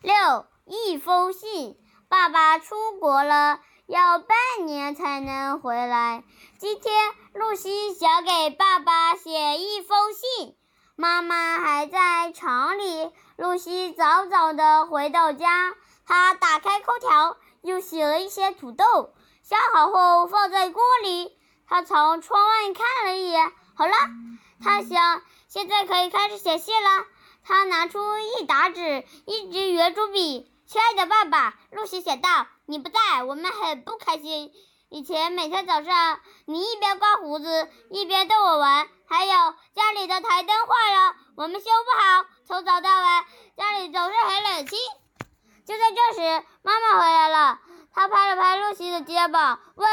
六一封信，爸爸出国了，要半年才能回来。今天露西想给爸爸写一封信，妈妈还在厂里。露西早早的回到家，她打开空调，又洗了一些土豆，削好后放在锅里。她朝窗外看了一眼，好了，她想，现在可以开始写信了。他拿出一沓纸，一支圆珠笔。亲爱的爸爸，露西写道：“你不在，我们很不开心。以前每天早上，你一边刮胡子，一边逗我玩。还有家里的台灯坏了，我们修不好。从早到晚，家里总是很冷清。”就在这时，妈妈回来了。她拍了拍露西的肩膀，问：“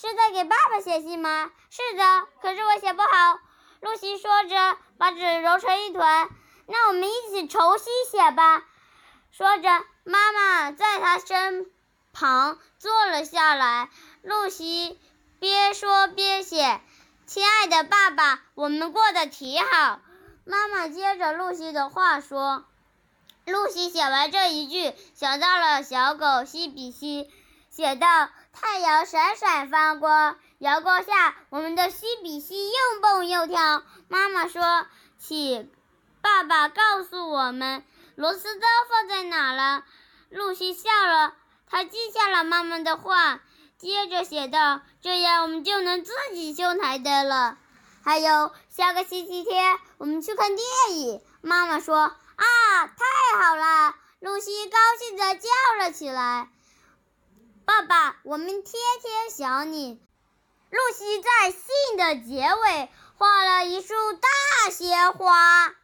是在给爸爸写信吗？”“是的，可是我写不好。”露西说着，把纸揉成一团。那我们一起重新写吧。说着，妈妈在他身旁坐了下来。露西边说边写：“亲爱的爸爸，我们过得挺好。”妈妈接着露西的话说。露西写完这一句，想到了小狗西比西，写道：“太阳闪闪发光，阳光下，我们的西比西又蹦又跳。”妈妈说：“请。”爸爸告诉我们，螺丝刀放在哪了？露西笑了，她记下了妈妈的话，接着写道：“这样我们就能自己修台灯了。”还有下个星期天我们去看电影。妈妈说：“啊，太好了！”露西高兴地叫了起来：“爸爸，我们天天想你。”露西在信的结尾画了一束大鲜花。